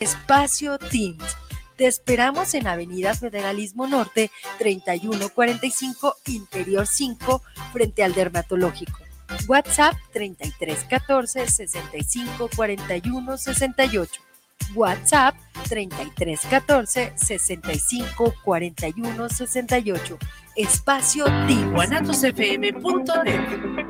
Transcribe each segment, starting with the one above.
Espacio Teams. Te esperamos en Avenida Federalismo Norte 3145 Interior 5 frente al dermatológico. WhatsApp 3314 65 41 68. WhatsApp 3314 65 41 68. Espacio Guanatosfm.net.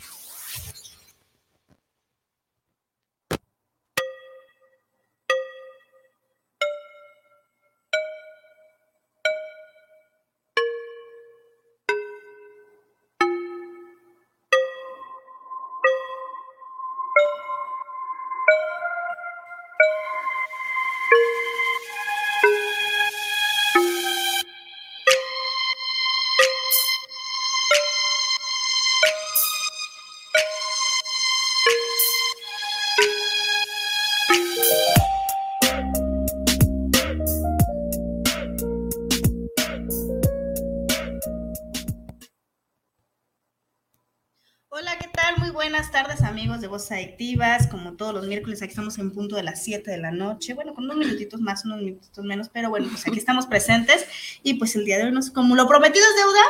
adictivas, como todos los miércoles, aquí estamos en punto de las 7 de la noche, bueno, con unos minutitos más, unos minutitos menos, pero bueno, pues aquí estamos presentes y pues el día de hoy, nos, como lo prometido es deuda,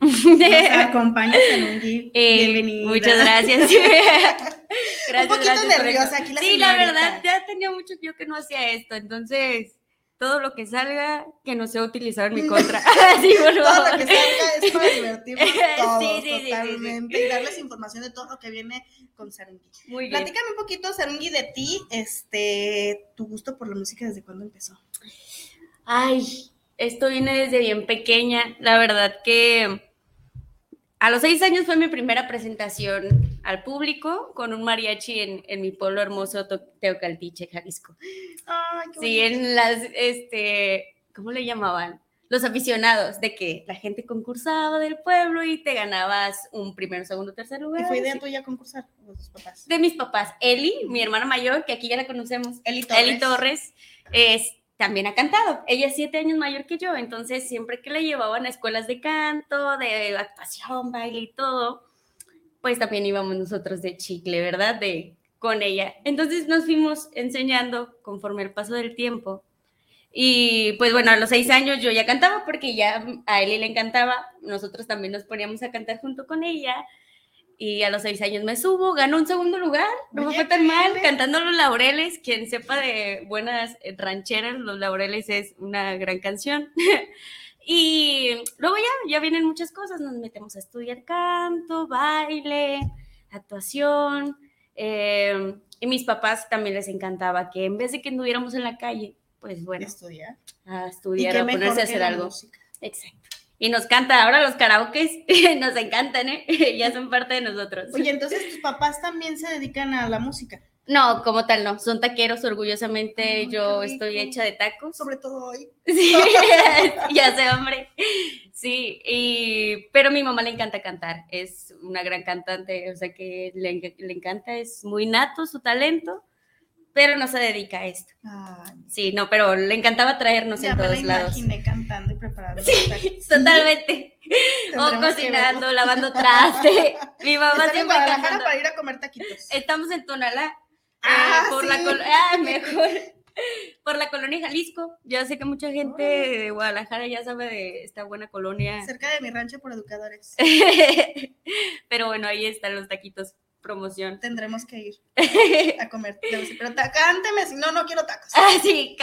nos acompaña eh, Bienvenida. Muchas gracias. gracias Un poquito nerviosa aquí la Sí, la verdad, ya tenía mucho yo que no hacía esto, entonces todo lo que salga que no sea utilizado en mi contra. sí. Todo lo que salga es para divertirnos todos, sí, sí, totalmente, y darles información de todo lo que viene con Sarungi. Muy bien. Platícame un poquito, Sarungi, de ti, este, tu gusto por la música, ¿desde cuándo empezó? Ay, esto viene desde bien pequeña, la verdad que a los seis años fue mi primera presentación al público con un mariachi en, en mi pueblo hermoso Teocaltiche, Jalisco. Ay, qué sí, en las, este, ¿cómo le llamaban? Los aficionados, de que la gente concursaba del pueblo y te ganabas un primero, segundo, tercer lugar. ¿Y fue idea tuya concursar de tus papás? De mis papás. Eli, mi hermana mayor, que aquí ya la conocemos. Eli Torres. Eli Torres. Es, también ha cantado. Ella es siete años mayor que yo, entonces siempre que le llevaban a escuelas de canto, de actuación, baile y todo, pues también íbamos nosotros de chicle, ¿verdad? De con ella. Entonces nos fuimos enseñando conforme el paso del tiempo. Y pues bueno, a los seis años yo ya cantaba porque ya a él le encantaba. Nosotros también nos poníamos a cantar junto con ella y a los seis años me subo, ganó un segundo lugar, no me fue tan mal, cantando Los Laureles, quien sepa de buenas rancheras, Los Laureles es una gran canción. y luego ya, ya vienen muchas cosas, nos metemos a estudiar canto, baile, actuación, em, y mis papás también les encantaba que en vez de que anduviéramos en la calle, pues bueno, estudiar, a estudiar, a ponerse a hacer algo. Exacto y nos canta. Ahora los karaokes nos encantan, ¿eh? ya son parte de nosotros. Oye, entonces tus papás también se dedican a la música. No, como tal, no. Son taqueros, orgullosamente. yo estoy hecha de tacos. Sobre todo hoy. Sí, ya sé, hombre. Sí, y, pero a mi mamá le encanta cantar. Es una gran cantante, o sea que le, le encanta, es muy nato su talento pero no se dedica a esto. Sí, no, pero le encantaba traernos en todos lados. imaginé cantando y preparando. Sí, totalmente. o cocinando, lavando traste. Mi mamá siempre cantando. para ir a comer taquitos. Estamos en Tonalá. Ah, eh, por la ah, mejor. Por la colonia Jalisco. Yo sé que mucha gente de Guadalajara ya sabe de esta buena colonia. Cerca de mi rancho por educadores. Pero bueno, ahí están los taquitos promoción. Tendremos que ir a comer. Pero cánteme, si no, no quiero tacos. Ah, sí,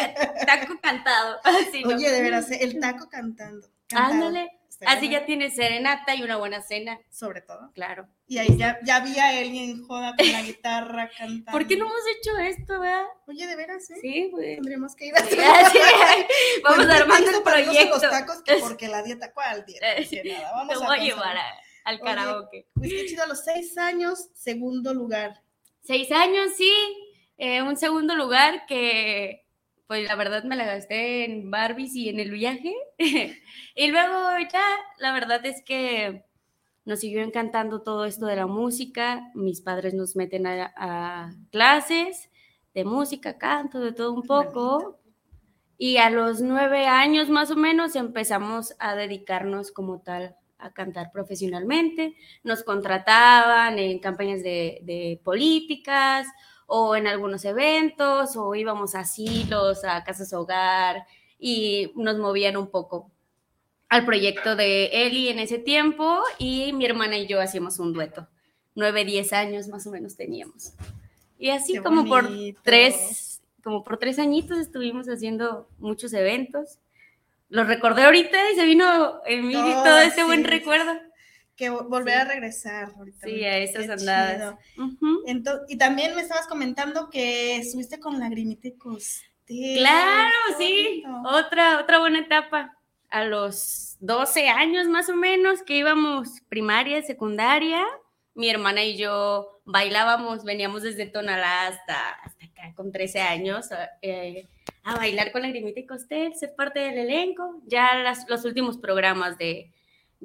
taco cantado. Ah, Oye, de veras, el taco cantando. Ándale. Así ya tiene serenata y una buena cena. Sobre todo. Claro. Y ahí ya, ya vi a Eli joda con la guitarra cantando. ¿Por qué no hemos hecho esto, verdad? Oye, de veras, ¿eh? Sí, pues. Tendremos que ir a hacer. Vamos armando el proyecto. los tacos que porque la dieta, ¿cuál dieta? nada, vamos Te voy a llevar a al karaoke. pues qué chido, a los seis años, segundo lugar. Seis años, sí. Eh, un segundo lugar que, pues la verdad me la gasté en Barbies y en el viaje. y luego ya, la verdad es que nos siguió encantando todo esto de la música. Mis padres nos meten a, a clases de música, canto, de todo un poco. Y a los nueve años más o menos empezamos a dedicarnos como tal a cantar profesionalmente. Nos contrataban en campañas de, políticas o en algunos eventos o íbamos a asilos, a casas hogar y nos movían un poco al proyecto de Eli en ese tiempo y mi hermana y yo hacíamos un dueto. Nueve, diez años más o menos teníamos. Y así como por tres, como por tres añitos estuvimos haciendo muchos eventos. Lo recordé ahorita y se vino en mí todo ese buen recuerdo. Que volver a regresar ahorita. Sí, a esas andadas. y también me estabas comentando que estuviste con Lagrimita y Claro, sí. Otra, otra buena etapa. A los 12 años más o menos, que íbamos primaria, secundaria, mi hermana y yo bailábamos, veníamos desde Tonalá hasta, hasta acá con 13 años eh, a bailar con Lagrimita y Costel, ser parte del elenco, ya las, los últimos programas de,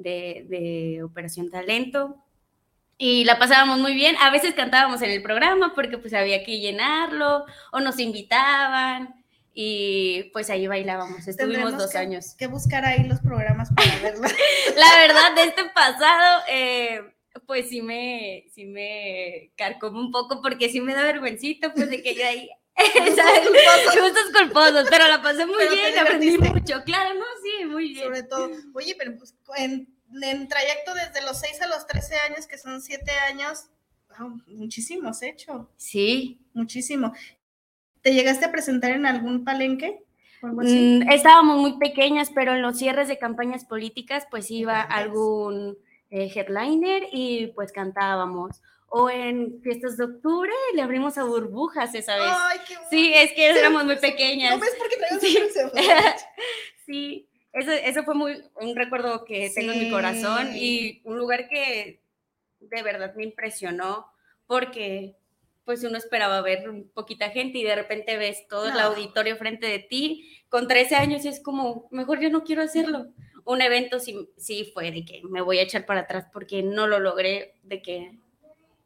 de, de, Operación Talento. Y la pasábamos muy bien, a veces cantábamos en el programa porque pues había que llenarlo o nos invitaban y pues ahí bailábamos, estuvimos dos años. que buscar ahí los programas para verlo. la verdad, de este pasado... Eh, pues sí me, sí me un poco porque sí me da vergüencito, pues de que yo ahí. Gustos culposos, pero la pasé muy bien, aprendí mucho, claro, ¿no? Sí, muy bien. Sobre todo, oye, pero pues en, en trayecto desde los 6 a los 13 años, que son 7 años, muchísimo has hecho. Sí. Muchísimo. ¿Te llegaste a presentar en algún palenque? Mm, estábamos muy pequeñas, pero en los cierres de campañas políticas, pues iba algún eh, headliner y pues cantábamos. O en fiestas de octubre le abrimos a burbujas esa vez. Ay, qué sí, es que éramos muy pequeñas. ¿No ves por qué sí. sí, eso, eso fue muy, un recuerdo que tengo en mi corazón y un lugar que de verdad me impresionó porque pues uno esperaba ver poquita gente y de repente ves todo el auditorio frente de ti con 13 años y es como, mejor yo no quiero hacerlo un evento sí, sí fue de que me voy a echar para atrás porque no lo logré, de que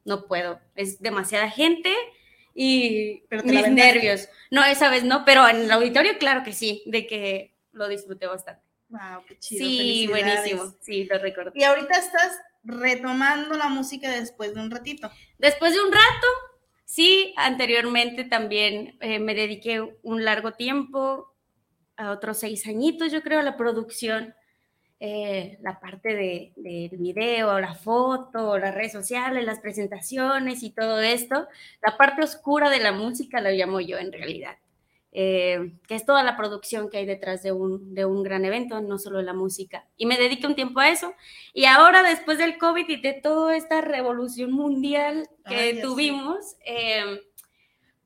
no puedo. Es demasiada gente y mis nervios. No, esa vez no, pero en el auditorio claro que sí, de que lo disfruté bastante. Wow, qué chido. Sí, buenísimo. Sí, lo recuerdo. Y ahorita estás retomando la música después de un ratito. Después de un rato, sí, anteriormente también eh, me dediqué un largo tiempo, a otros seis añitos, yo creo, a la producción eh, la parte del de, video, la foto, las redes sociales, las presentaciones y todo esto. La parte oscura de la música la llamo yo en realidad, eh, que es toda la producción que hay detrás de un, de un gran evento, no solo la música. Y me dedico un tiempo a eso. Y ahora, después del COVID y de toda esta revolución mundial que tuvimos, eh,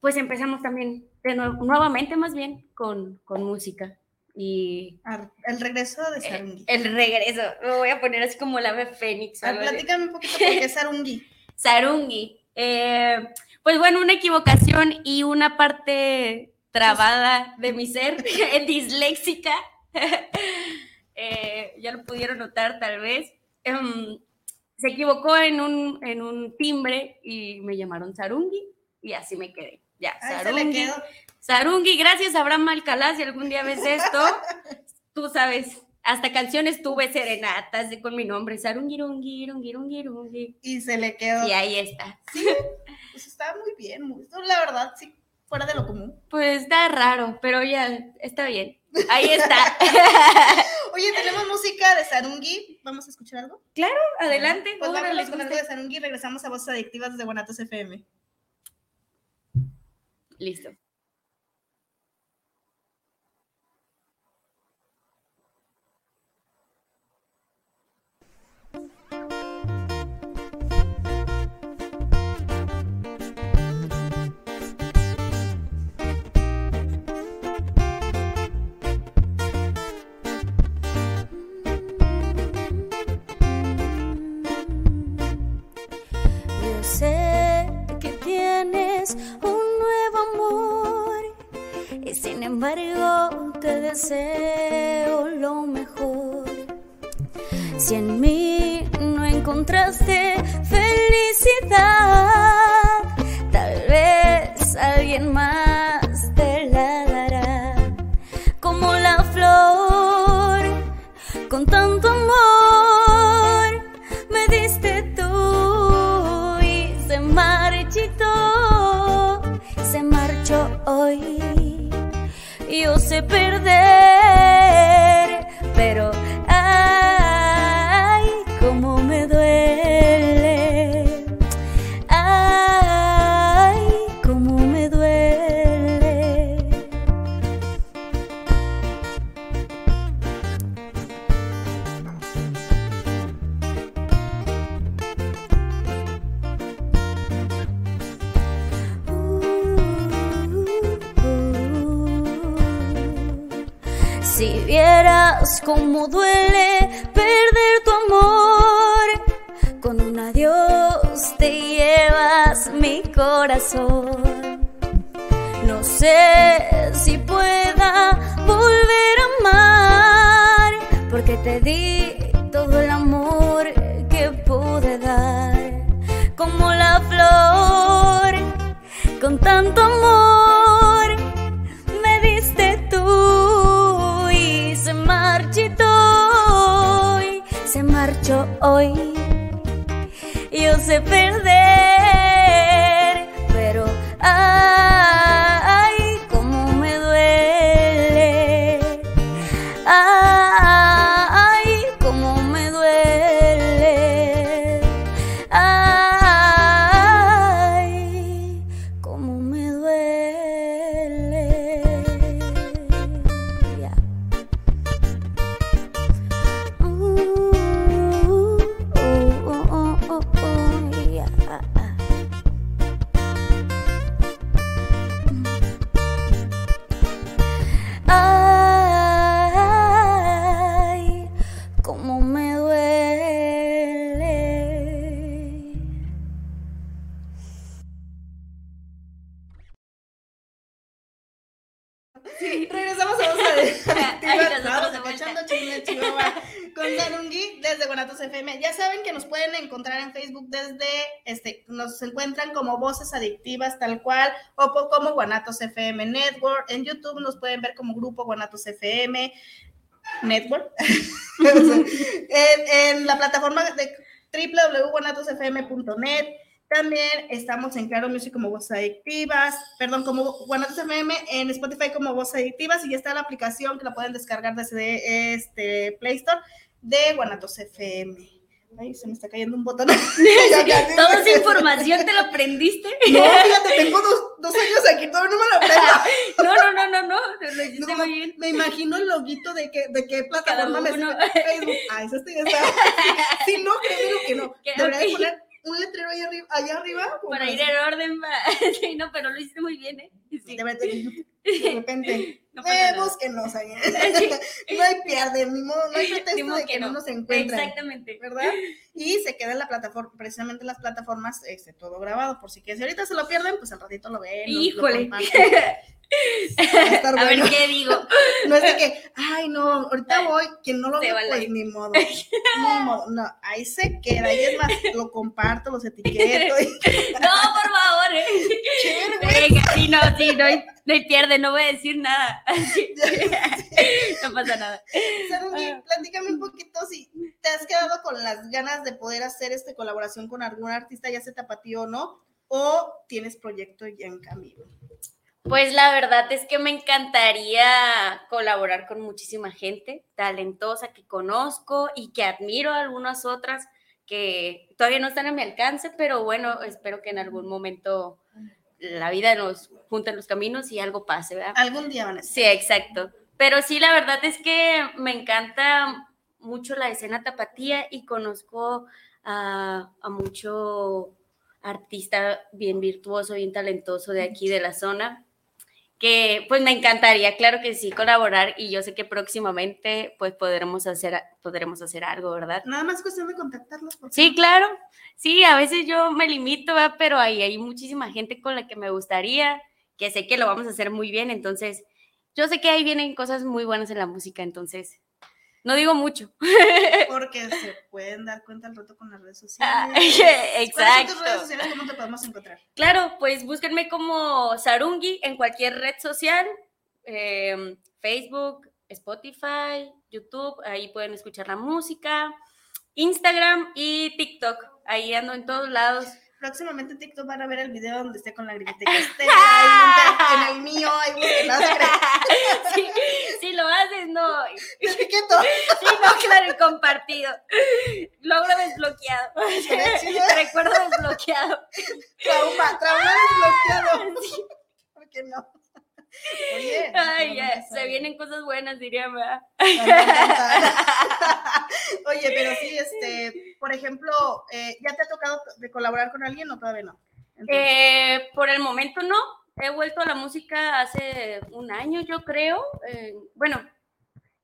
pues empezamos también de nuevo, nuevamente más bien con, con música. Y el regreso de eh, Sarungi. El, regreso, me voy a poner así como la ave fénix. platícame un poquito por qué Sarungi. Sarungi. Eh, pues bueno, una equivocación y una parte trabada de mi ser, disléxica. Eh, ya lo pudieron notar tal vez. Em, se equivocó en un, en un timbre y me llamaron Sarungi y así me quedé. Ya, Sarungi. Sarungi, gracias Abraham Alcalá, si algún día ves esto, tú sabes, hasta canciones tuve serenatas de, con mi nombre, Sarungi, rungi, Y se le quedó. Y ahí está. Sí, pues está muy bien, muy, la verdad, sí, fuera de lo común. Pues está raro, pero ya está bien. Ahí está. Oye, tenemos música de Sarungi. ¿Vamos a escuchar algo? Claro, adelante. Pues vamos con algo de Sarungi y regresamos a Voces Adictivas desde Guanatos FM. Listo. Embargo te deseo lo mejor. Si en mí no encontraste felicidad, tal vez alguien más con tanto amor me diste tú y se marchitó y se marchó hoy. Yo sé perder, como Voces Adictivas tal cual, o como Guanatos FM Network. En YouTube nos pueden ver como Grupo Guanatos FM Network. en, en la plataforma de www.guanatosfm.net. También estamos en Claro Music como Voces Adictivas, perdón, como Guanatos FM, en Spotify como Voces Adictivas y ya está la aplicación que la pueden descargar desde este Play Store de Guanatos FM. Ay, se me está cayendo un botón. Toda esa información te lo aprendiste. No, fíjate, tengo dos, dos años aquí, todavía no me lo aprendo. No, no, no, no, no, lo hiciste No, muy bien. me imagino el loguito de, que, de qué plataforma me Facebook. Ah, eso estoy. Sí, no, créeme que no. Debería poner un letrero ahí arriba, allá arriba. Para ir en orden. Sí, no, pero lo hiciste muy bien, ¿eh? Sí. De repente, de repente No eh, nada. búsquenos ahí. no hay pierde, ni modo, no hay pretexto de que no nos encuentran. Exactamente. ¿Verdad? Y se queda en la plataforma, precisamente en las plataformas, este, todo grabado, por si que si ahorita se lo pierden, pues al ratito lo ven. lo- lo A ver qué digo. No es de que, ay, no, ahorita voy, quien no lo ve, pues ni modo. Ni modo, no, ahí se queda. Y es más, lo comparto, los etiqueto. y- No, por favor. ¿eh? Venga, sí, no, sí, no hay, no hay pierde, no voy a decir nada. No pasa nada. Sarungi, Ah. platícame un poquito si te has quedado con las ganas de poder hacer esta colaboración con algún artista, ya sea tapatío o no, o tienes proyecto ya en camino. Pues la verdad es que me encantaría colaborar con muchísima gente talentosa que conozco y que admiro a algunas otras que todavía no están a mi alcance, pero bueno, espero que en algún momento la vida nos junte en los caminos y algo pase, ¿verdad? Algún día van a ser. Sí, exacto. Pero sí, la verdad es que me encanta mucho la escena tapatía y conozco a, a mucho artista bien virtuoso, bien talentoso de aquí, de la zona, que pues me encantaría, claro que sí, colaborar y yo sé que próximamente pues podremos hacer, podremos hacer algo, ¿verdad? Nada más cuestión de contactarlos. Sí, claro. Sí, a veces yo me limito, ¿verdad? pero ahí hay muchísima gente con la que me gustaría, que sé que lo vamos a hacer muy bien, entonces yo sé que ahí vienen cosas muy buenas en la música, entonces no digo mucho. Porque se pueden dar cuenta al rato con las redes Ah, sociales. ¿Cuáles son Exacto. tus redes sociales? ¿Cómo te podemos encontrar? Claro, pues búsquenme como Sarungi en cualquier red social, eh, Facebook, Spotify, YouTube, ahí pueden escuchar la música, Instagram y TikTok, ahí ando en todos lados. Próximamente en TikTok van a ver el video donde esté con la grimita que esté ahí, en el mío, crean. Sí, si lo haces, no. Etiqueto. Sí, no, claro, y compartido. Logro desbloqueado. Recuerdo desbloqueado. Trauma, trauma desbloqueado. ¿Por qué no? Oye. Ay, no, ya, se vienen cosas buenas, diría, ¿verdad? Oye, pero sí, este, por ejemplo, eh, ¿ya te ha tocado de colaborar con alguien o todavía no? Entonces, Eh, por el momento no. He vuelto a la música hace un año, yo creo. Eh, bueno,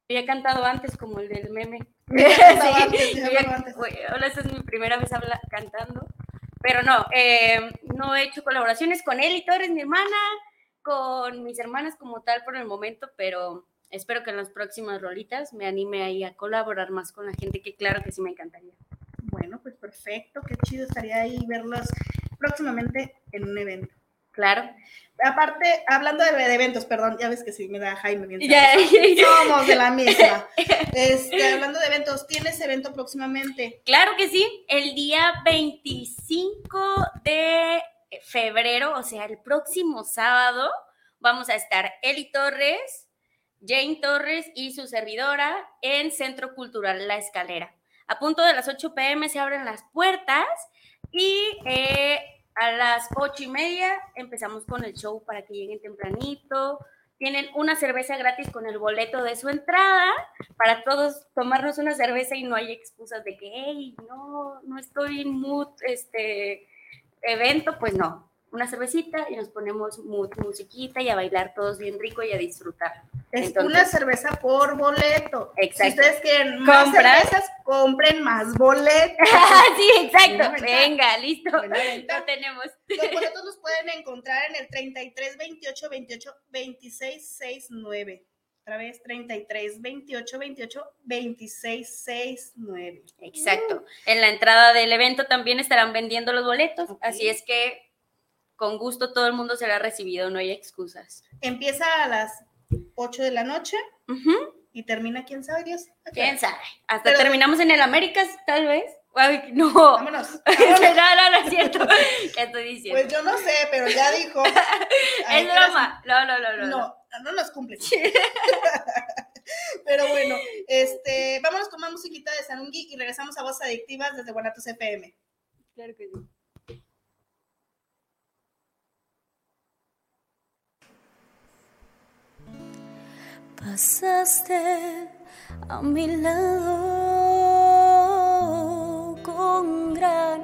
he cantado antes como el del meme. sí, Hola, esta es mi primera vez habla, cantando. Pero no, eh, no he hecho colaboraciones con él y Torres, mi hermana, con mis hermanas como tal por el momento, pero espero que en las próximas rolitas me anime ahí a colaborar más con la gente, que claro que sí me encantaría. Bueno, pues perfecto, qué chido estaría ahí verlos próximamente en un evento. Claro. Aparte, hablando de, eventos, perdón, ya ves que sí me da Jaime bien. Somos de la misma. Este, hablando de eventos, ¿tienes evento próximamente? Claro que sí, el día 25 de febrero, o sea, el próximo sábado, vamos a estar Eli Torres, Jane Torres y su servidora en Centro Cultural La Escalera. A punto de las 8 pm se abren las puertas y eh, a las ocho y media empezamos con el show para que lleguen tempranito. Tienen una cerveza gratis con el boleto de su entrada para todos tomarnos una cerveza y no hay excusas de que, hey, no, no estoy en mood, este evento, pues no una cervecita y nos ponemos musiquita y a bailar todos bien rico y a disfrutar. Es una cerveza por boleto. Exacto. Si ustedes quieren más cervezas, compren más boletos. sí, exacto. Venga, listo. Lo tenemos. Los boletos los pueden encontrar en el 33 28 28 26 69. Otra vez, 33 28 28 26 69. Exacto. En la entrada del evento también estarán vendiendo los boletos. Así es que con gusto todo el mundo será recibido, no hay excusas. Empieza a las 8 de la noche y termina, quién sabe, Dios. ¿Quién sabe? Hasta terminamos en el Américas, tal vez. Ay, no. Vámonos. no, no, no es cierto. ¿Qué estoy diciendo? Pues yo no sé, pero ya dijo. es broma. No, no, no, no. No, no nos cumple. pero bueno, este, vámonos con más musiquita de Sanungi y regresamos a Voz Adictivas desde Guanatos FM. Claro que sí. Pasaste a mi lado con gran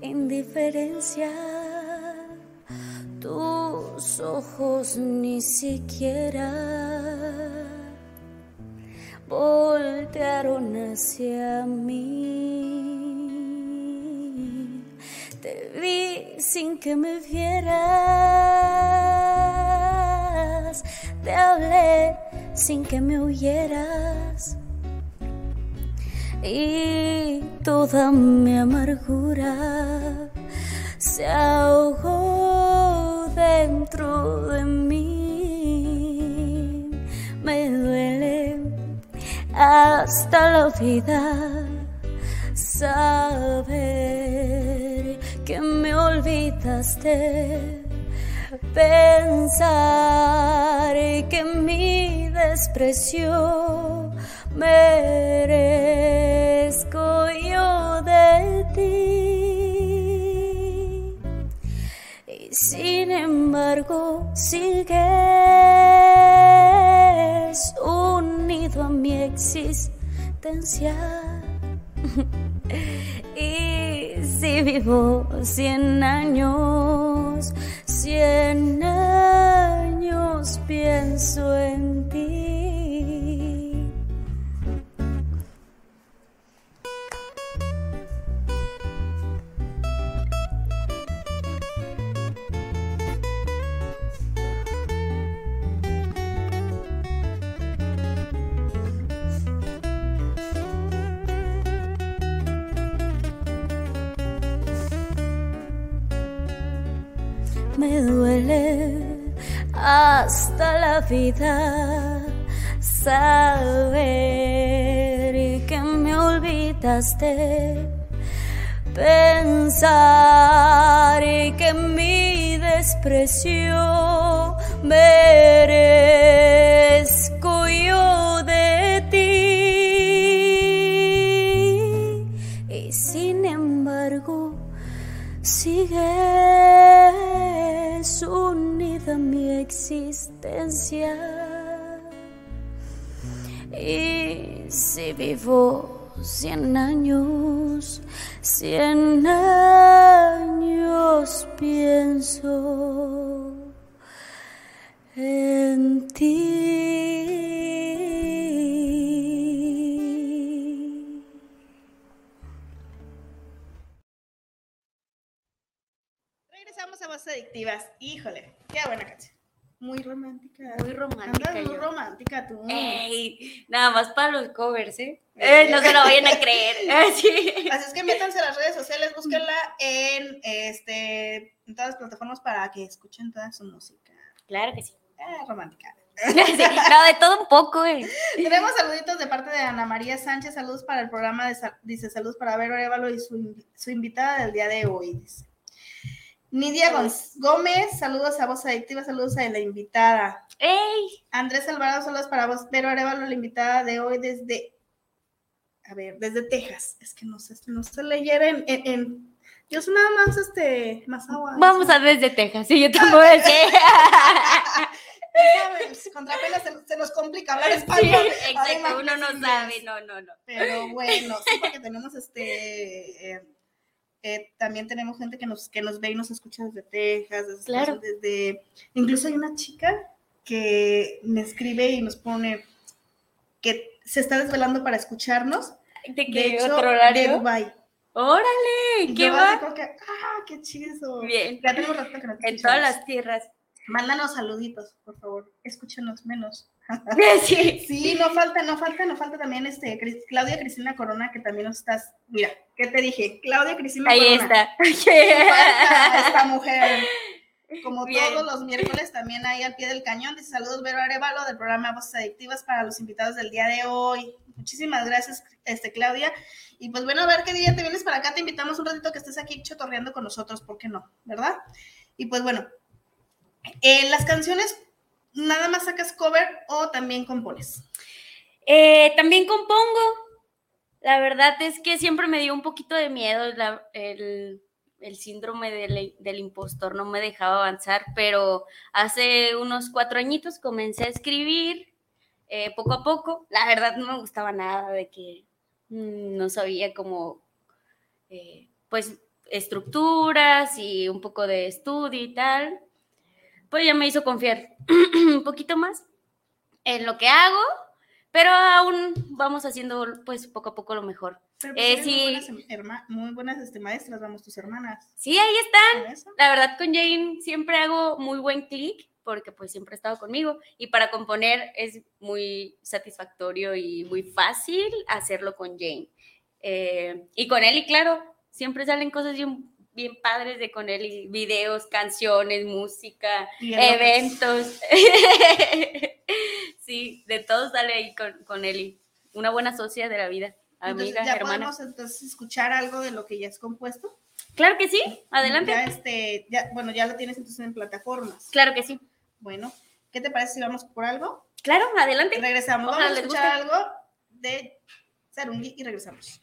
indiferencia. Tus ojos ni siquiera voltearon hacia mí. Te vi sin que me vieras te hablé sin que me huyeras y toda mi amargura se ahogó dentro de mí. Me duele hasta la vida saber que me olvidaste pensar que mi desprecio merezco yo de ti. Y sin embargo sigues unido a mi existencia. y si vivo cien años, cien años pienso en ti. Hasta la vida saber que me olvidaste, pensar que mi desprecio merezco vivo cien años, cien años pienso en ti. Regresamos a Voces Adictivas. Híjole, qué buena canción. Muy romántica. Muy romántica. muy romántica tú. Ey, nada más para los covers, ¿eh? eh no se lo vayan a creer. Así es que métanse a las redes sociales, búsquenla en, este, en todas las plataformas para que escuchen toda su música. Claro que sí. Eh, romántica. no, de todo un poco, eh. Tenemos saluditos de parte de Ana María Sánchez, saludos para el programa, de, dice saludos para Vero Arevalo y su, su invitada del día de hoy, dice. Nidia Gómez, saludos a Voz Adictiva, saludos a la invitada. ¡Ey! Andrés Alvarado, saludos para vos. Pero Arevalo, la invitada de hoy desde, a ver, desde Texas. Es que no sé, no sé leer en, en, yo soy nada más, este, más agua. Vamos a desde Texas, sí, yo tampoco sé. Contra apenas se, se, nos complica hablar español. Sí, exacto, uno no sabe, no, no, no. Pero bueno, sí, porque tenemos este... Eh, eh, también tenemos gente que nos, que nos ve y nos escucha desde Texas, desde, claro. desde, incluso hay una chica que me escribe y nos pone que se está desvelando para escucharnos. ¿De qué otro horario? De Dubai. ¡Órale! ¿Qué va? ah, qué chido. Bien. Ya tenemos rato que nos En todas las tierras. Mándanos saluditos, por favor. Escúchenos menos. Sí. sí, no falta, no falta, no falta también este Claudia Cristina Corona, que también nos estás. Mira, ¿qué te dije? Claudia Cristina Ahí Corona. Ahí está. esta mujer. Como todos los miércoles, también ahí al pie del cañón. Dice saludos, Vero Arevalo, del programa Voces Adictivas para los invitados del día de hoy. Muchísimas gracias, este, Claudia. Y pues bueno, a ver qué día te vienes para acá. Te invitamos un ratito que estés aquí chotorreando con nosotros, ¿por qué no? ¿Verdad? Y pues bueno, eh, las canciones, ¿nada más sacas cover o también compones? Eh, también compongo. La verdad es que siempre me dio un poquito de miedo el, síndrome del, impostor, no me dejaba avanzar, pero hace unos cuatro añitos comencé a escribir eh, poco a poco. La verdad no me gustaba nada de que mm, no sabía cómo, pues, estructuras y un poco de estudio y tal pues ya me hizo confiar un poquito más en lo que hago, pero aún vamos haciendo pues poco a poco lo mejor. Pero pues eh, sí. muy buenas, este, maestras, vamos, tus hermanas. Sí, ahí están. La verdad con Jane siempre hago muy buen clic porque pues siempre ha estado conmigo y para componer es muy satisfactorio y muy fácil hacerlo con Jane. Eh, y con él, y claro, siempre salen cosas bien bien padres de con él, y videos, canciones, música, eventos. sí, de todo sale ahí con, con Eli. Una buena socia de la vida, amiga, ¿ya hermana. podemos entonces escuchar algo de lo que ya es compuesto? Claro que sí, adelante. Ya este, ya, bueno, ya lo tienes entonces en plataformas. Claro que sí. Bueno, ¿qué te parece si vamos por algo? Claro, adelante. regresamos. vamos a escuchar algo de Sarungi y regresamos.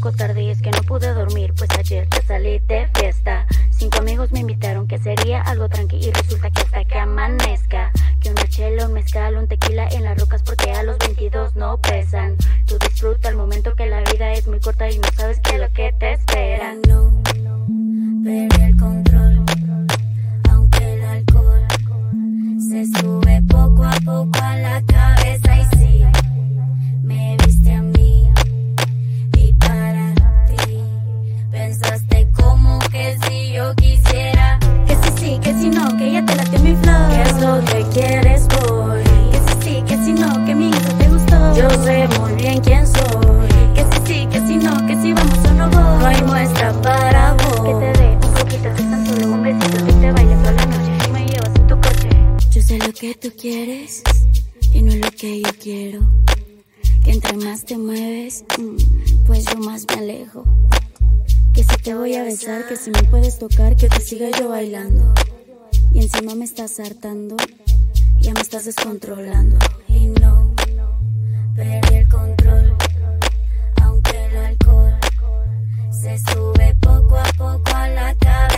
Tarde y es que no pude dormir, pues ayer ya salí de fiesta. Cinco amigos me invitaron que sería algo tranqui y resulta que hasta que amanezca. Que una chela, un mezcal, un tequila en las rocas porque a los 22 no pesan. Tú disfruta el momento que la vida es muy corta y no sabes qué es lo que te espera. No, perdí el control, aunque el alcohol se sube poco a poco a la que si me puedes tocar, que te siga yo bailando. Y encima me estás hartando, ya me estás descontrolando. Y no, perdí el control, aunque el alcohol se sube poco a poco a la cabeza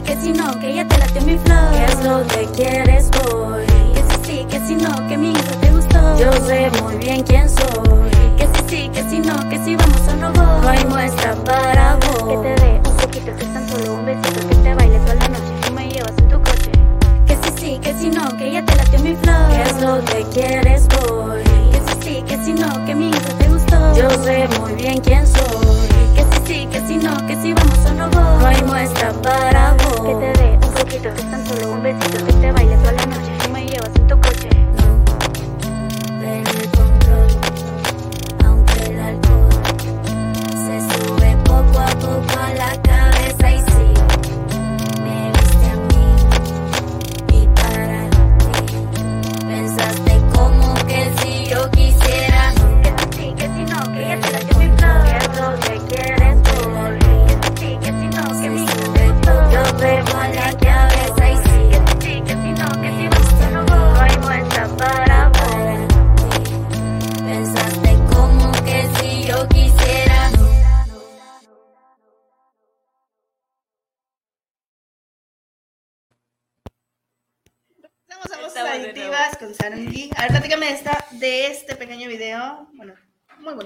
que si no, que ya te late mi flow. ¿Qué es lo que quieres hoy? Que si sí, que si no, que mi intro te gustó. Yo sé muy bien quién soy. Que si sí, que si no, que si vamos a robot. No hay muestra para vos. Que te dé un poquito, que es tan solo un besito. Que te baile toda la noche si me llevas en tu coche. Que si sí, que si no, que ya te late mi flow. ¿Qué es lo que quieres hoy? Que si que no, que mi intro te gustó. Yo sé muy bien quién soy. Que si sí, que si no, que si vamos o no voy. No hay muestra para vos. Que te dé un poquito, que tan solo un besito, que te baile toda la noche y me llevas en tu coche.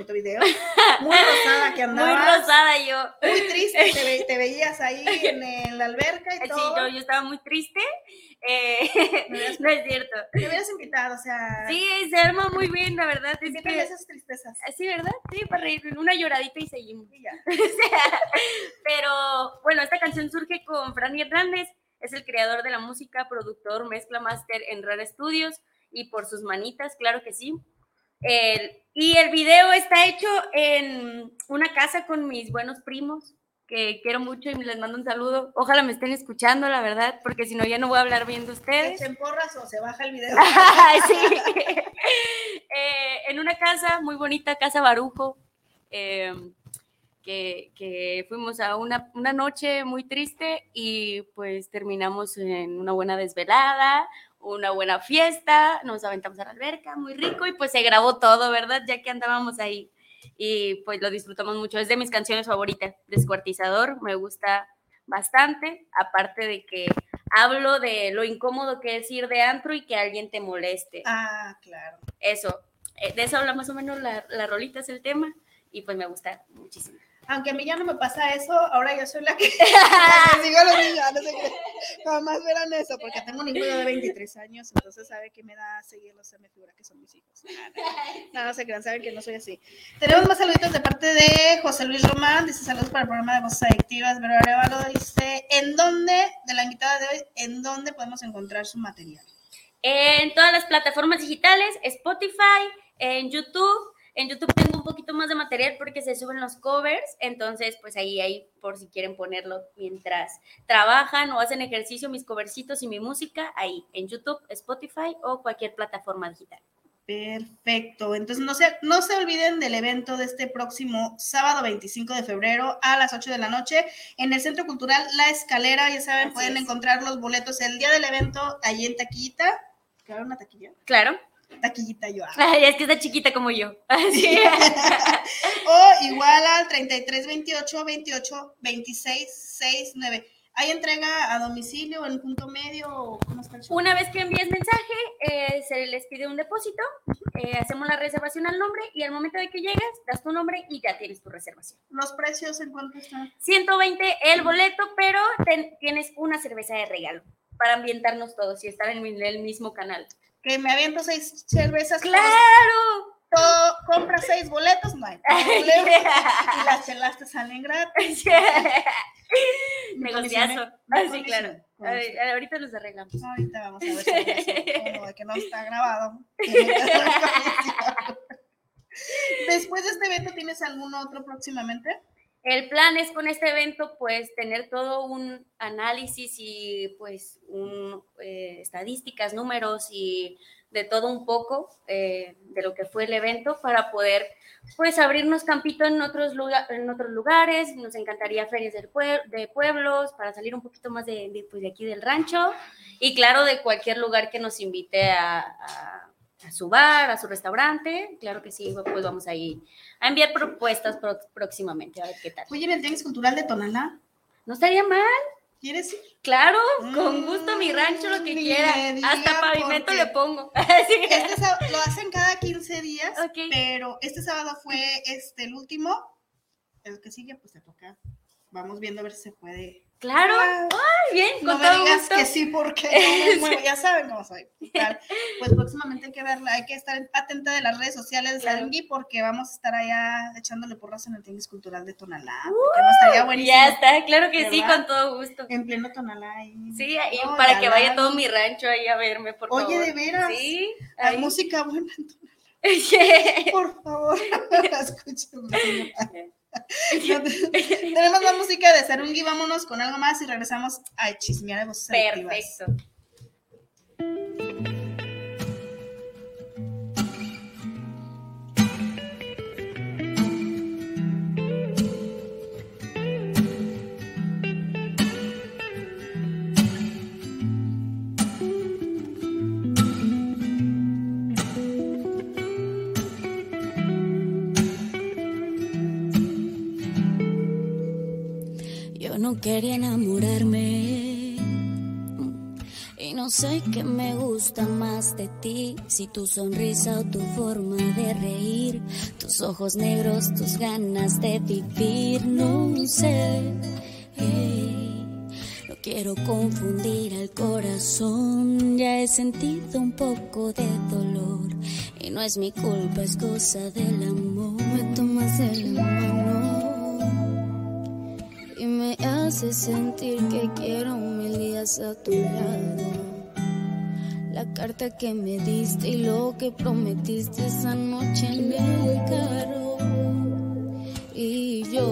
Bonito video. Muy rosada que Muy andabas. rosada yo. Muy triste. Te, ve- te veías ahí en, la alberca y Sí, todo. yo, yo estaba muy triste. Eh, no es cierto. Te hubieras invitado, o sea. Sí, se arma muy bien, la verdad. Es que, esas tristezas. sí, ¿verdad? Sí, para reír. Una lloradita y seguimos. Y ya. O sea, pero bueno, esta canción surge con Franny Hernández, es el creador de la música, productor, mezcla master en Rara Studios y por sus manitas, claro que sí. El- y el video está hecho en una casa con mis buenos primos, que quiero mucho y les mando un saludo. Ojalá me estén escuchando, la verdad, porque si no ya no voy a hablar bien de ¿Se ustedes. emporras o se baja el video? sí. Eh, en una casa muy bonita, Casa Barujo, eh, que, que fuimos a una, una noche muy triste y pues terminamos en una buena desvelada, una buena fiesta, nos aventamos a la alberca, muy rico y pues se grabó todo, ¿verdad? Ya que andábamos ahí y pues lo disfrutamos mucho. Es de mis canciones favoritas, Descuartizador, me gusta bastante, aparte de que hablo de lo incómodo que es ir de antro y que alguien te moleste. Ah, claro. Eso, eh, de eso habla más o menos la, la rolita, es el tema, y pues me gusta muchísimo. Aunque a mí ya no me pasa eso, ahora yo soy la que, la que sigo a los niños. No sé qué. Jamás verán eso, porque tengo un hijo de 23 años, entonces sabe que me da seguirlos, se me figura que son mis hijos. No, no, se crean, saben que no soy así. Tenemos más saluditos de parte de José Luis Román, dice saludos para el programa de Voces Adictivas. Vero Arevalo dice, ¿en dónde, de la invitada de hoy, en dónde podemos encontrar su material? En todas las plataformas digitales, Spotify, en YouTube. En YouTube un poquito más de material porque se suben los covers, entonces pues ahí, ahí por si quieren ponerlo mientras trabajan o hacen ejercicio, mis covercitos y mi música, ahí en YouTube, Spotify o cualquier plataforma digital. Perfecto. Entonces no se, no se olviden del evento de este próximo sábado 25 de febrero a las 8 de la noche en el Centro Cultural La Escalera. Ya saben, Así pueden es. encontrar los boletos el día del evento allí en Taquillita. Claro, una taquilla. Claro. Taquillita yo. Ay, es que está chiquita como yo. Así. o igual al 33 28 28 26 69. ¿Hay entrega a domicilio en punto medio o cómo está el show? Una vez que envíes mensaje, eh, se les pide un depósito, eh, hacemos la reservación al nombre y al momento de que llegas, das tu nombre y ya tienes tu reservación. ¿Los precios en cuánto están? 120 el boleto, pero ten- tienes una cerveza de regalo para ambientarnos todos y estar en el mismo canal. Que me aviento seis cervezas. ¡Claro! todo- compra seis boletos, no hay problema. Y las chelas te salen gratis. Mi Negociazo. Ah, sí, claro. comisión. A ver, ahorita los arreglamos. Ahorita vamos a ver si eso, como de que no está grabado. Después de este evento, ¿tienes algún otro próximamente? El plan es con este evento, pues, tener todo un análisis y, pues, un, eh, estadísticas, números y de todo un poco eh, de lo que fue el evento para poder, pues, abrirnos campito en otros, lugar, en otros lugares. Nos encantaría ferias de pueblos para salir un poquito más de, pues, de aquí del rancho y, claro, de cualquier lugar que nos invite a- a su bar, a su restaurante. Claro que sí, pues vamos a ir a enviar propuestas pro- próximamente, a ver qué tal. Oye, en el Tianguis Cultural de Tonalá, No estaría mal. ¿Quieres ir? Claro, con gusto mi rancho, lo que Mm, quiera. Hasta pavimento le pongo. Este sábado- lo hacen cada 15 días, Ok. pero este sábado fue este el último. El que sigue, pues te toca. Vamos viendo a ver si se puede. Claro. Ah, Ay, bien, no con me todo digas gusto. que sí, porque no me muevo. ya saben cómo soy. Tal. Pues próximamente hay que verla, hay que estar atenta de las redes sociales de Claro. Sarangui porque vamos a estar allá echándole porras en el Tianguis Cultural de Tonalá. Porque nos estaría buenísimo. Ya está, claro que sí, con todo gusto. En pleno Tonalá. ahí. Sí, y No, para que vaya todo mi rancho ahí a verme, por favor. Oye, de veras. Sí. La ahí. música buena, por favor. Escúchame. Tenemos la música de Sarungi, vámonos con algo más y regresamos a chismear de voces. Perfecto. Quería enamorarme y no sé qué me gusta más de ti, si tu sonrisa o tu forma de reír, tus ojos negros, tus ganas de vivir, no sé. No quiero confundir al corazón, ya he sentido un poco de dolor y no es mi culpa, es cosa del amor. Me tomas de la hace sentir que quiero mil días a tu lado. La carta que me diste y lo que prometiste esa noche en el carro. Y yo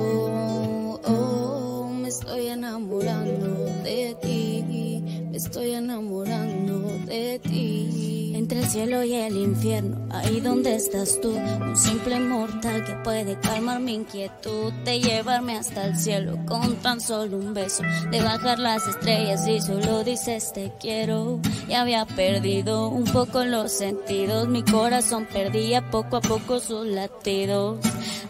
oh, me estoy enamorando de ti, me estoy enamorando de ti. Entre el cielo y el infierno, ahí donde estás tú, un simple mortal que puede calmar mi inquietud, de llevarme hasta el cielo con tan solo un beso, de bajar las estrellas y solo dices te quiero. Ya había perdido un poco los sentidos, mi corazón perdía poco a poco sus latidos.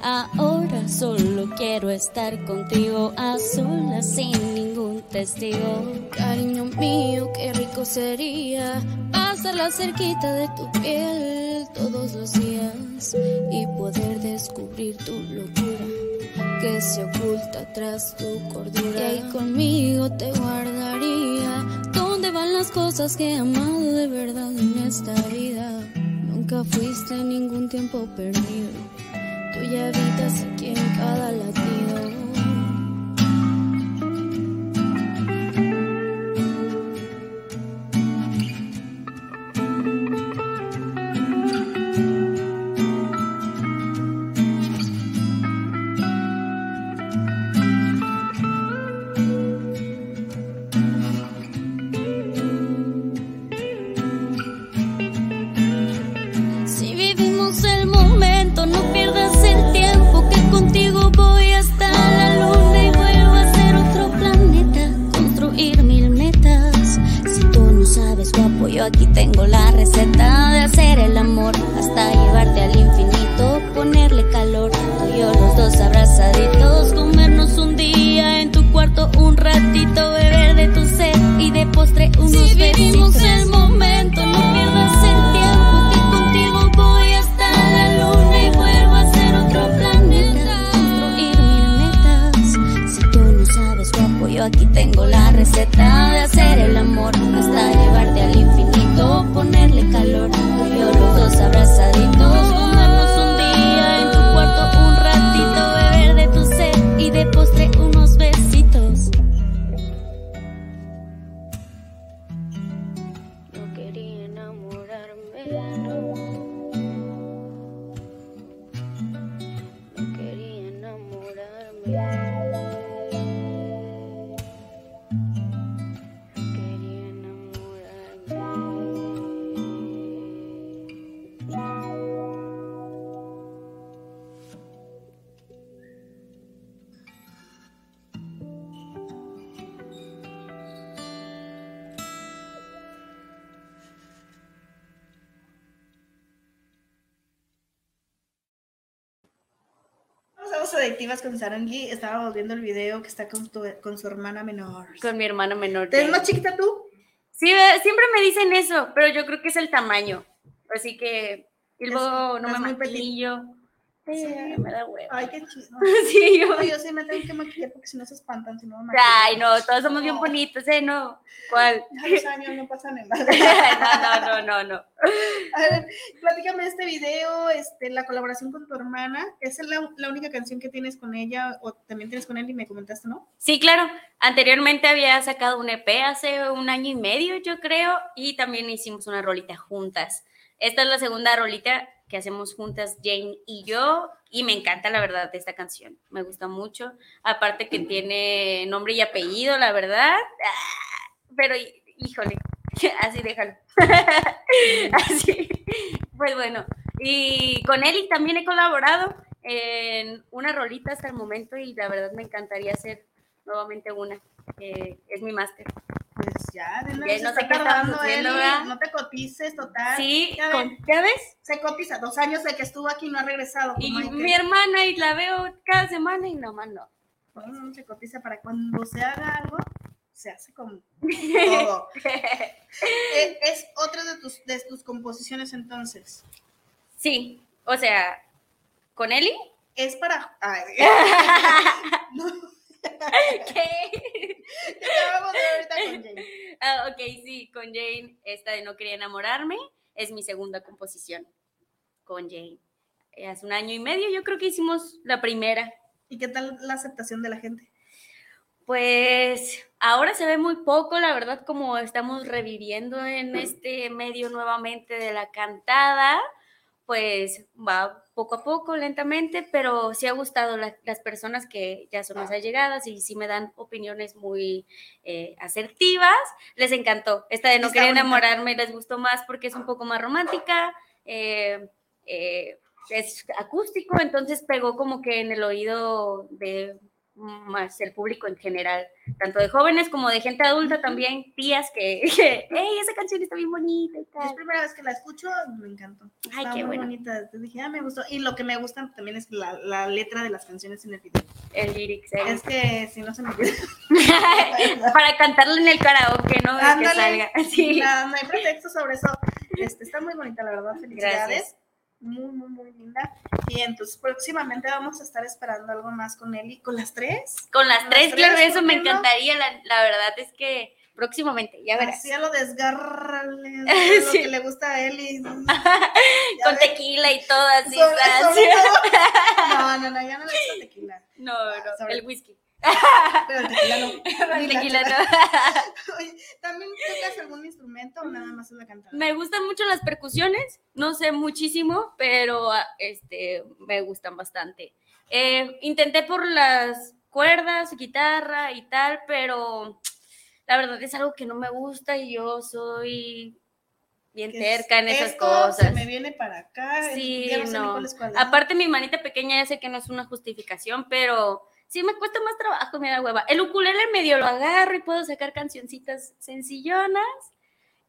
Ahora solo quiero estar contigo a solas sin ningún testigo. Cariño mío, qué rico sería pasarla cerquita de tu piel todos los días y poder descubrir tu locura que se oculta tras tu cordura. Y ahí conmigo te guardaría. ¿Dónde van las cosas que he amado de verdad en esta vida? Nunca fuiste ningún tiempo perdido. Tú ya habitas aquí en cada latido. Adictivas con Sarangi. Estábamos viendo el video que está con, tu, con su hermana menor. Con mi hermana menor. ¿Te ves más chiquita tú? Sí, siempre me dicen eso, pero yo creo que es el tamaño. Así que, luego no me maquillo. Sí, me da huevo. Ay, qué chido. sí, yo. No, yo sí me tengo que maquillar porque si no se espantan, si no me Ay, no, todos somos bien bonitos, ¿eh? No. ¿Cuál? A los años no pasa nada. no, no, no, no. A ver, platícame este video, este, la colaboración con tu hermana. ¿Esa es la, la, única canción que tienes con ella o también tienes con él y me comentaste, no? Sí, claro. Anteriormente había sacado un EP hace un año y medio, yo creo, y también hicimos una rolita juntas. Esta es la segunda rolita que hacemos juntas Jane y yo, y me encanta la verdad esta canción, me gusta mucho, aparte que tiene nombre y apellido, la verdad, ah, pero híjole, así déjalo, así, pues bueno, y con Eli también he colaborado en una rolita hasta el momento y la verdad me encantaría hacer nuevamente una, eh, es mi máster. Ya, de una vez no está tardando ¿verdad? no te cotices, total. Sí, Ya con- ven, ¿ya ves? se cotiza, dos años de que estuvo aquí y no ha regresado. Y mi hermana y la veo cada semana y no. Bueno, no se cotiza para cuando se haga algo, se hace con todo. Eh, es otra de tus, de tus composiciones entonces. Sí, o sea, ¿con Eli? Es para. Ay, no, ¿Qué? ¿qué acabamos de ver ahorita con Jane? Ah, ok, sí, con Jane, esta de No Quería Enamorarme, es mi segunda composición con Jane. Eh, Hace un año y medio yo creo que hicimos la primera. ¿Y qué tal la aceptación de la gente? Pues ahora se ve muy poco, la verdad, como estamos reviviendo en este medio nuevamente de la cantada, pues va poco a poco, lentamente, pero sí ha gustado la- las personas que ya son más allegadas y sí me dan opiniones muy eh, asertivas, les encantó. Esta de no querer enamorarme les gustó más porque es un poco más romántica. eh, eh, es acústico, entonces pegó como que en el oído de más el público en general, tanto de jóvenes como de gente adulta también, tías que, que hey, esa canción está bien bonita y Es tal. primera vez que la escucho me encantó. Ay, Está qué muy bueno. bonita. Entonces dije, ah, me gustó. Y lo que me gusta también es la, la letra de las canciones en el video. El lyrics. el- Es que si no se me olvida. Para cantarlo en el karaoke, ¿no? Que Ándale. salga. Sí. Nada, no hay pretexto sobre eso. Este, está muy bonita, la verdad. Felicidades. Gracias. Muy, muy, muy linda. Y entonces próximamente vamos a estar esperando algo más con Eli. ¿Con las tres? Con las tres, claro, eso ¿por me encantaría. La, la verdad es que próximamente, ya verás. Así a lo desgarrale, de lo Sí. que le gusta a Eli. Con ves. tequila y todo así. Sobre- sobre todo- No, no, no, ya no le gusta tequila. No, no, Sobre- el whisky. Pero tequila no. Tequila. Oye, ¿También tocas algún instrumento o nada más la cantada? Me gustan mucho las percusiones, no sé muchísimo, pero ah, este, me gustan bastante. Eh, intenté por las cuerdas, guitarra y tal, pero la verdad es algo que no me gusta y yo soy bien terca en esas esto, cosas. Se me viene para acá. Sí, no. Aparte, mi manita pequeña ya sé que no es una justificación, pero sí me cuesta más trabajo, me da hueva. El ukulele medio lo agarro y puedo sacar cancioncitas sencillonas.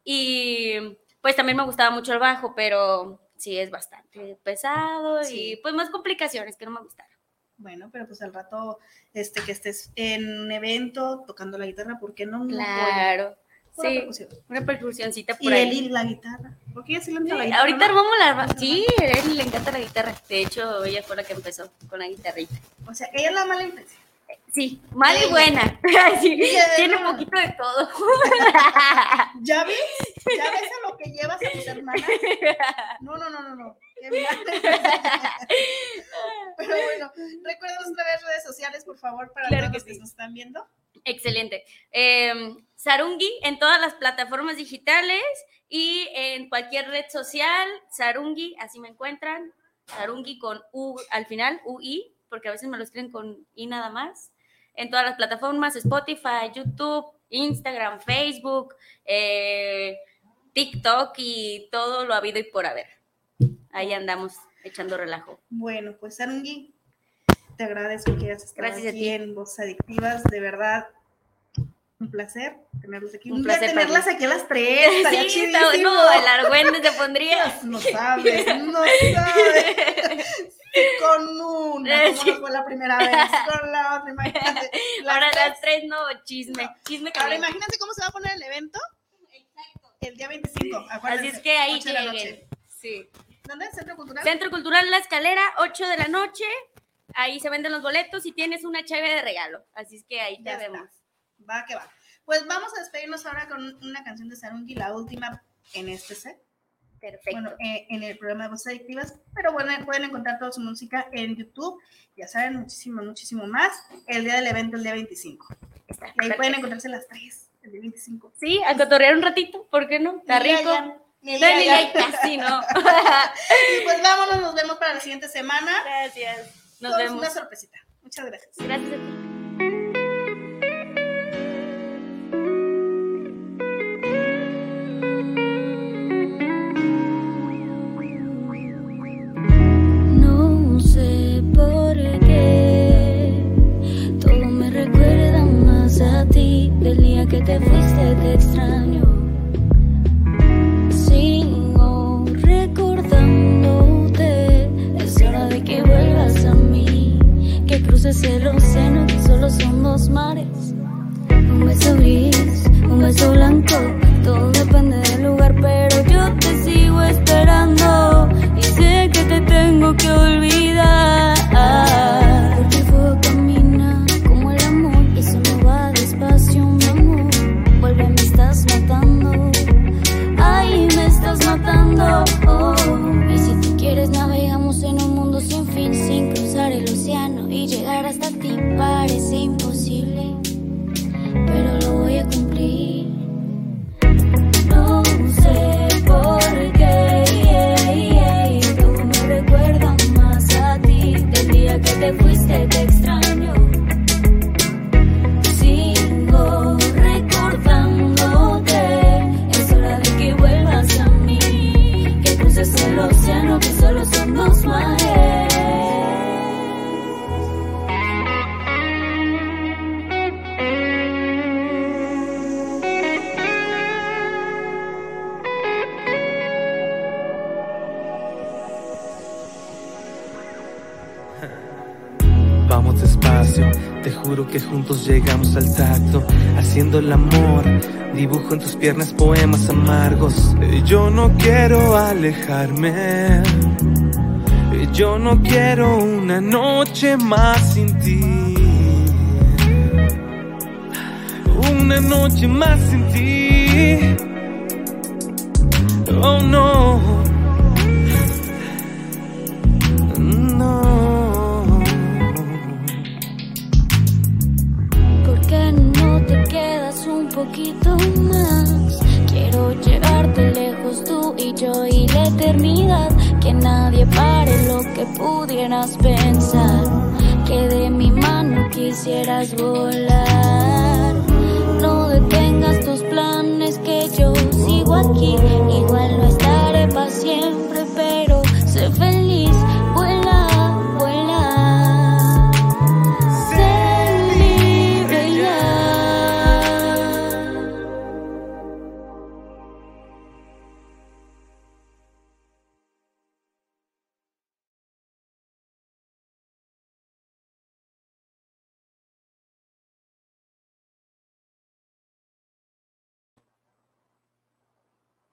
Y pues también me gustaba mucho el bajo, pero sí es bastante pesado Sí. y pues más complicaciones que no me gustaron. Bueno, pero pues al rato este, que estés en un evento tocando la guitarra, ¿por qué no? Claro. Sí, percusión. una percusioncita Y por ahí. Eli la guitarra. Porque ella sí le Sí, entra la guitarra. ahorita armamos la... Sí, a él le encanta la guitarra. De hecho, ella fue la que empezó con la guitarrita. O sea, ella es la mala influencia. Sí, mal y buena. Sí, tiene no. poquito de todo. ¿Ya ves? ¿Ya ves a lo que llevas a tus hermanas? No, no, no, no, no. Mala. Pero bueno, recuérdanos otra vez redes sociales, por favor, para Claro todos que los que sí. nos están viendo. Excelente. Eh, Sarungi en todas las plataformas digitales y en cualquier red social, Sarungi, así me encuentran. Sarungi con U al final, UI, porque a veces me lo escriben con I nada más. En todas las plataformas, Spotify, YouTube, Instagram, Facebook, eh, TikTok y todo lo habido y por haber. Ahí andamos echando relajo. Bueno, pues Sarungi, te agradezco que hayas estado Gracias a aquí ti. en Voz Adictivas, de verdad. Un placer tenerlos aquí. Un, placer tenerlas aquí a las tres. Sí, está, no, el argüende se pondría. No sabes, no sabes. con una, como no fue la primera vez, con la otra, imagínate. Ahora las tres no, chisme, chisme. Ahora imagínate cómo se va a poner el evento. Exacto. El día 25, Así es que ahí lleguen. Sí. ¿Dónde? ¿Centro Cultural? Centro Cultural La Escalera, 8 de la noche. Ahí se venden los boletos y tienes una chave de regalo. Así es que ahí te vemos. Va que va. Pues vamos a despedirnos ahora con una canción de Sarungi, la última en este set. Perfecto. Bueno, eh, en el programa de Voces Adictivas, pero bueno, pueden encontrar toda su música en YouTube, ya saben, muchísimo, muchísimo más, el día del evento, el día 25. Está, y ahí pueden encontrarse las tres, el día 25. Sí, a cotorrear un ratito, ¿por qué no? Está rico. no, ni casi no. y pues vámonos, nos vemos para la siguiente semana. Gracias. Nos vemos. Una sorpresita. Muchas gracias. Gracias a ti. Te fuiste te extraño. Sigo recordándote, es hora de que vuelvas a mí, que cruces el océano que solo son dos mares. Un beso gris, un beso blanco, todo depende del lugar, pero yo te sigo esperando y sé que te tengo que olvidar. Vamos despacio, te juro que juntos llegamos al tacto, haciendo el amor Dibujo en tus piernas poemas amargos. Yo no quiero alejarme. Yo no quiero una noche más sin ti. Una noche más sin ti. Oh no. Quedas un poquito yo y la eternidad. Que nadie pare lo que pudieras pensar. Que de mi mano quisieras volar. No detengas tus planes que yo sigo aquí. Igual no es